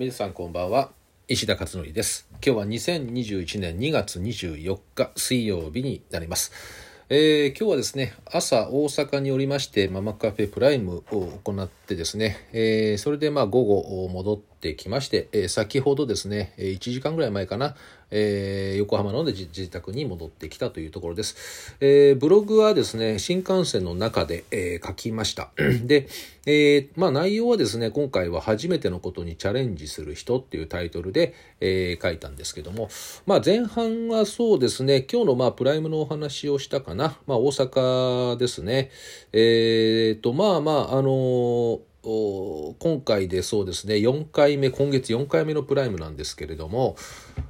皆さんこんばんは。石田勝則です。今日は2021年2月24日水曜日になります。えー、今日はですね朝大阪におりましてママカフェプライムを行ってですね、えー、それでまあ午後戻っててきまして、えー、先ほどですね1時間ぐらい前かな、えー、横浜ので自宅に戻ってきたというところです。えー、ブログはですね、新幹線の中で、えー、書きました。で、えー、まあ内容はですね、今回は初めてのことにチャレンジする人っていうタイトルで、えー、書いたんですけども、まあ前半はそうですね、今日のまあプライムのお話をしたかな、まあ大阪ですね、えー、と、まあまあ、あのー今回でそうですね4回目今月4回目のプライムなんですけれども、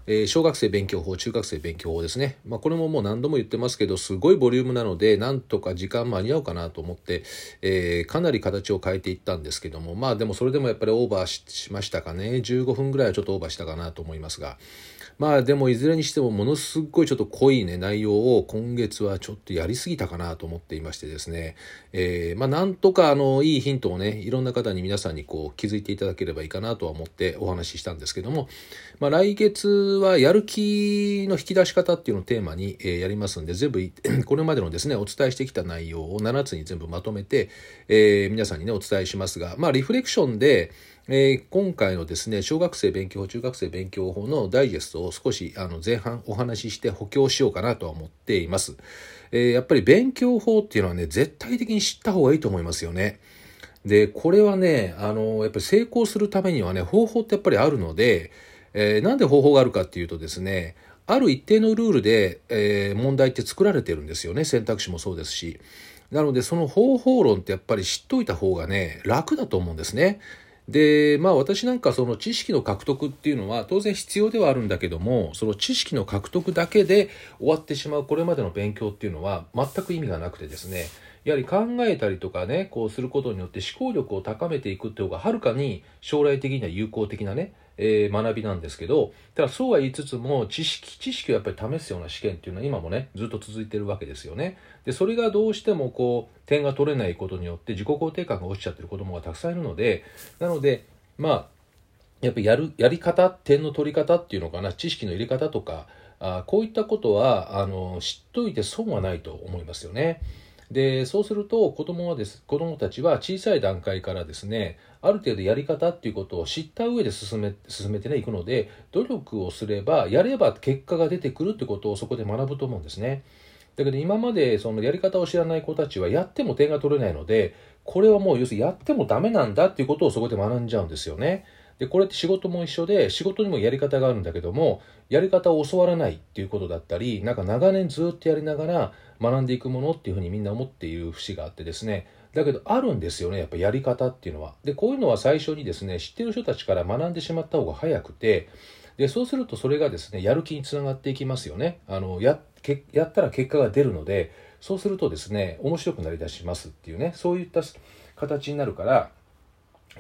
えー、小学生勉強法中学生勉強法ですね、まあ、これももう何度も言ってますけどすごいボリュームなのでなんとか時間間に合うかなと思って、えー、かなり形を変えていったんですけどもまあでもそれでもやっぱりオーバーしましたかね。15分ぐらいはちょっとオーバーしたかなと思いますが。まあでもいずれにしてもものすごいちょっと濃いね内容を今月はちょっとやりすぎたかなと思っていましてですね、えー、まあなんとかあのいいヒントをねいろんな方に皆さんにこう気づいていただければいいかなとは思ってお話ししたんですけども、まあ来月はやる気の引き出し方っていうのをテーマに、え、やりますんで全部 これまでのですねお伝えしてきた内容を7つに全部まとめて、えー、皆さんにねお伝えしますが。まあリフレクションでえー、今回のですね、小学生勉強法、中学生勉強法のダイジェストを少しあの前半お話しして補強しようかなとは思っています。えー、やっぱり勉強法っていうのはね、絶対的に知った方がいいと思いますよね。で、これはね、あの、やっぱり成功するためにはね、方法ってやっぱりあるので、えー、なんで方法があるかっていうとですね、ある一定のルールで、えー、問題って作られてるんですよね。選択肢もそうですし。なので、その方法論ってやっぱり知っといた方がね、楽だと思うんですね。で、まあ私なんかその知識の獲得っていうのは当然必要ではあるんだけども、その知識の獲得だけで終わってしまうこれまでの勉強っていうのは全く意味がなくてですね、やはり考えたりとかね、こうすることによって思考力を高めていくっていう方がはるかに将来的には有効的なね、えー、学びなんですけど、ただそうは言いつつも、知識、知識をやっぱり試すような試験っていうのは今もね、ずっと続いてるわけですよね。で、それがどうしてもこう、点が取れないことによって自己肯定感が落ちちゃってる子供がたくさんいるので、なので、まあ、やっぱりやる、やり方、点の取り方っていうのかな、知識の入れ方とか、あこういったことは、あの、知っといて損はないと思いますよね。でそうすると子供はです子供たちは小さい段階からですねある程度やり方っていうことを知った上で進め進めてねいくので努力をすればやれば結果が出てくるってことをそこで学ぶと思うんですね。だけど今までそのやり方を知らない子たちはやっても点が取れないのでこれはもう要するにやってもダメなんだっていうことをそこで学んじゃうんですよね。でこれって仕事も一緒で仕事にもやり方があるんだけどもやり方を教わらないっていうことだったりなんか長年ずっとやりながら学んでいくものっていうふうにみんな思っている節があってですね。だけどあるんですよねやっぱやり方っていうのは。でこういうのは最初にですね知ってる人たちから学んでしまった方が早くてでそうするとそれがですねやる気につながっていきますよね。あのやけやったら結果が出るのでそうするとですね面白くなりだしますっていうねそういった形になるから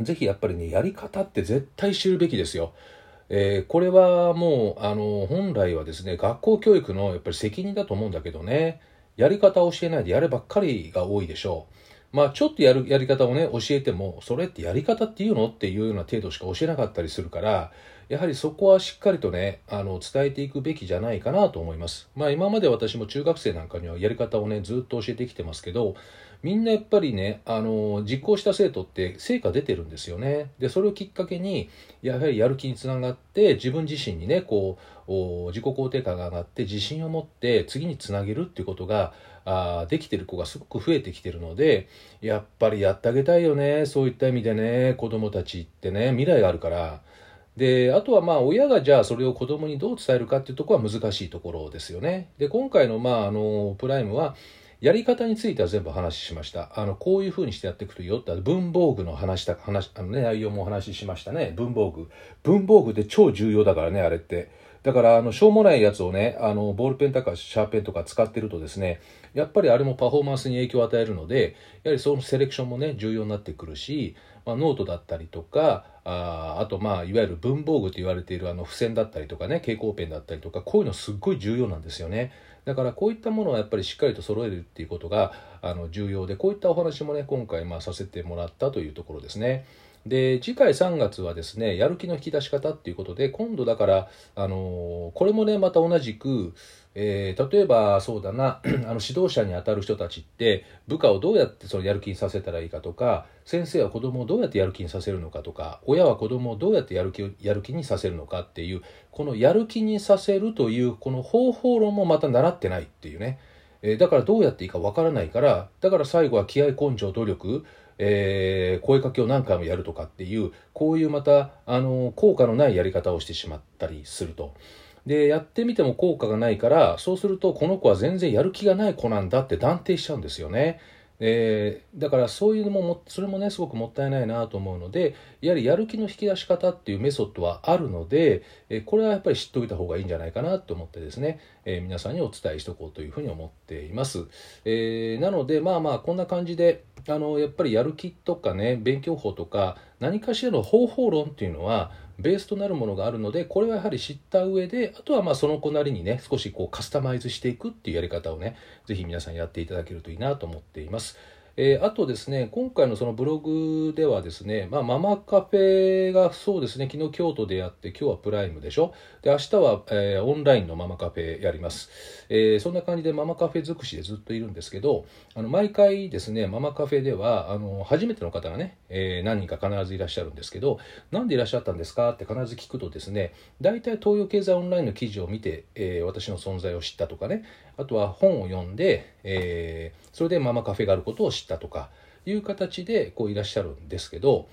ぜひやっぱりね、やり方って絶対知るべきですよ。えー、これはもう、あの、本来はですね、学校教育のやっぱり責任だと思うんだけどね、やり方を教えないでやればっかりが多いでしょう。まあ、ちょっとやる、やり方をね、教えても、それってやり方っていうのっていうような程度しか教えなかったりするから、やはりそこはしっかりとね、あの、伝えていくべきじゃないかなと思います。まあ、今まで私も中学生なんかにはやり方をね、ずっと教えてきてますけど、みんなやっぱりね、あの、実行した生徒って成果出てるんですよね。で、それをきっかけに、やはりやる気につながって、自分自身にね、こう、自己肯定感が上がって、自信を持って次につなげるっていうことが、あできてる子がすごく増えてきてるので、やっぱりやってあげたいよね。そういった意味でね、子供たちってね、未来があるから。で、あとはまあ親がじゃあそれを子供にどう伝えるかっていうところは難しいところですよね。で、今回のまああの、プライムは、やり方については全部話しました。あの、こういう風にしてやっていくといいよって、文房具の話した、話、あのね、内容もお話ししましたね。文房具。文房具って超重要だからね、あれって。だから、あの、しょうもないやつをね、あの、ボールペンとかシャーペンとか使ってるとですね、やっぱりあれもパフォーマンスに影響を与えるので、やはりそのセレクションもね、重要になってくるし、まあ、ノートだったりとか、ああとまあ、いわゆる文房具と言われているあの付箋だったりとかね、蛍光ペンだったりとか、こういうのすっごい重要なんですよね。だからこういったものはやっぱりしっかりと揃えるっていうことがあの重要でこういったお話もね今回まあさせてもらったというところですね。で次回3月はですねやる気の引き出し方っていうことで今度だからあのこれもねまた同じくえー、例えばそうだな あの指導者にあたる人たちって部下をどうやってそのやる気にさせたらいいかとか先生は子供をどうやってやる気にさせるのかとか親は子供をどうやってやる気やる気にさせるのかっていうこのやる気にさせるというこの方法論もまた習ってないっていうね、えー、だからどうやっていいかわからないからだから最後は気合根性努力えー、声かけを何回もやるとかっていうこういうまたあの効果のないやり方をしてしまったりすると。でやってみても効果がないからそうするとこの子は全然やる気がない子なんだって断定しちゃうんですよね。えー、だからそういうのもそれもねすごくもったいないなと思うのでやはりやる気の引き出し方っていうメソッドはあるので、えー、これはやっぱり知っておいた方がいいんじゃないかなと思ってですね、えー、皆さんにお伝えしておこうというふうに思っています、えなのでまあまあこんな感じであのやっぱりやる気とかね勉強法とか何かしらの方法論っていうのはベースとなるものがあるのでこれはやはり知った上であとはまあその子なりにね少しこうカスタマイズしていくっていうやり方をね是非皆さんやっていただけるといいなと思っています。えー、あとですね、今回のそのブログではですね、まあ、ママカフェがそうですね、昨日京都でやって、今日はプライムでしょ？で、明日は、えー、オンラインのママカフェやります。えー、そんな感じでママカフェ尽くしでずっといるんですけど、あの毎回ですね、ママカフェでは、あの初めての方がね、え何人か必ずいらっしゃるんですけど、なんでいらっしゃったんですか？って必ず聞くとですね、大体東洋経済オンラインの記事を見て、え私の存在を知ったとかね、あとは本を読んで、えそれでママカフェがあることを知ったしたとかいう形でこういらっしゃるんですけど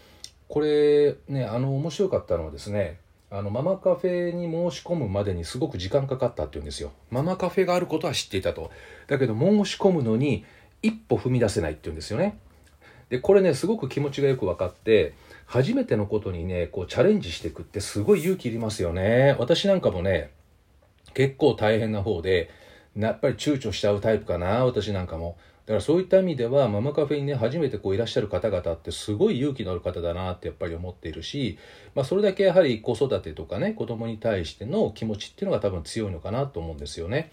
これねあの面白かったのはですねあのママカフェに申し込むまでにすごく時間かかったっていうんですよ。ママカフェがあることは知っていたと。だけど申し込むのに一歩踏み出せないっていうんですよね。でこれねすごく気持ちがよく分かって初めてのことにねこうチャレンジしていくってすごい勇気いりますよね。私なんかもね結構大変な方でやっぱり躊躇しちゃうタイプかな私なんかも。だからそういった意味ではママカフェにね初めてこういらっしゃる方々ってすごい勇気のある方だなってやっぱり思っているし、まあ、それだけやはり子育てとかね子供に対しての気持ちっていうのが多分強いのかなと思うんですよね。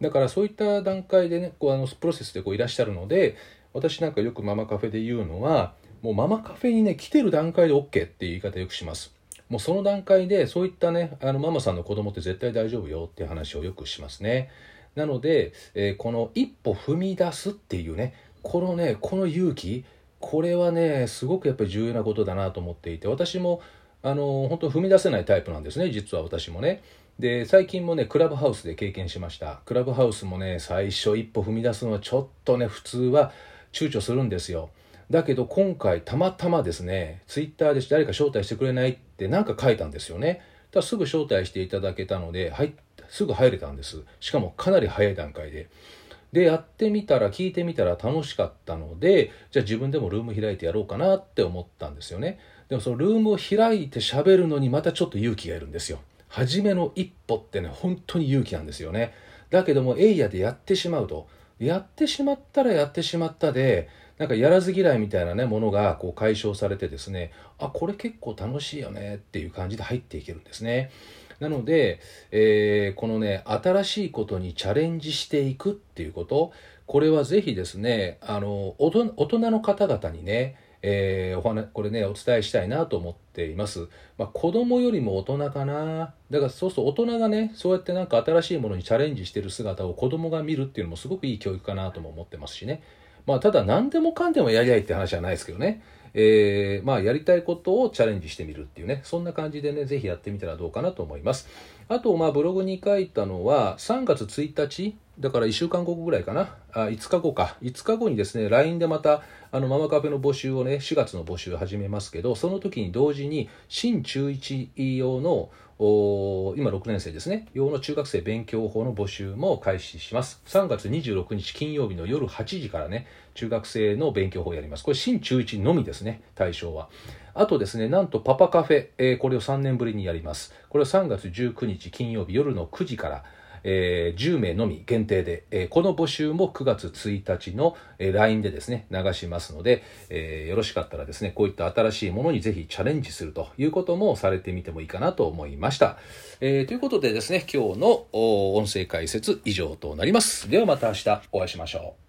だからそういった段階でねこうあのプロセスでこういらっしゃるので私なんかよくママカフェで言うのはもうママカフェにね来てる段階で OK っていう言い方よくします。もうその段階でそういったねあのママさんの子供って絶対大丈夫よっていう話をよくしますね。なので、えー、この一歩踏み出すっていうねこのねこの勇気これはねすごくやっぱり重要なことだなと思っていて私もあの本当踏み出せないタイプなんですね実は私もね。で最近もねクラブハウスで経験しました。クラブハウスもね最初一歩踏み出すのはちょっとね普通は躊躇するんですよ。だけど今回たまたまですねツイッターで誰か招待してくれないって何か書いたんですよね。ただすぐ招待していただけたので入すぐ入れたんです。しかもかなり早い段階で。でやってみたら聞いてみたら楽しかったのでじゃあ自分でもルーム開いてやろうかなって思ったんですよね。でもそのルームを開いて喋るのにまたちょっと勇気がいるんですよ。初めの一歩ってね本当に勇気なんですよね。だけどもエイヤでやってしまうとやってしまったらやってしまったでなんかやらず嫌いみたいなねものがこう解消されてですねあこれ結構楽しいよねっていう感じで入っていけるんですね。なので、えー、このね、新しいことにチャレンジしていくっていうこと、これはぜひですね、あの、大人の方々にね、えー、お話これねお伝えしたいなと思っています、まあ、子供よりも大人かな。だからそうすると大人がねそうやってなんか新しいものにチャレンジしてる姿を子供が見るっていうのもすごくいい教育かなとも思ってますしね。まあただ何でもかんでもやりたいって話はないですけどね。えー、まあ、やりたいことをチャレンジしてみるっていうね、そんな感じでね、ぜひやってみたらどうかなと思います。あと、まあ、ブログに書いたのは、3月1日、だから1週間後ぐらいかな、あ5日後か、5日後にですね、LINE でまた、あの、ママカフェの募集をね、4月の募集を始めますけど、その時に同時に、新中1用の今6年生ですね、用の中学生勉強法の募集も開始します。3月26日金曜日の夜8時からね、中学生の勉強法をやります。これ新中1のみですね、対象は。あとですね、なんとパパカフェ、えー、これを3年ぶりにやります。これは3月19日金曜日夜の9時から、えー、10名のみ限定で、えー、この募集も9月1日の、えー、LINE でですね、流しますので、えー、よろしかったらですね、こういった新しいものにぜひチャレンジするということもされてみてもいいかなと思いました。えー、ということでですね、今日の音声解説以上となります。ではまた明日お会いしましょう。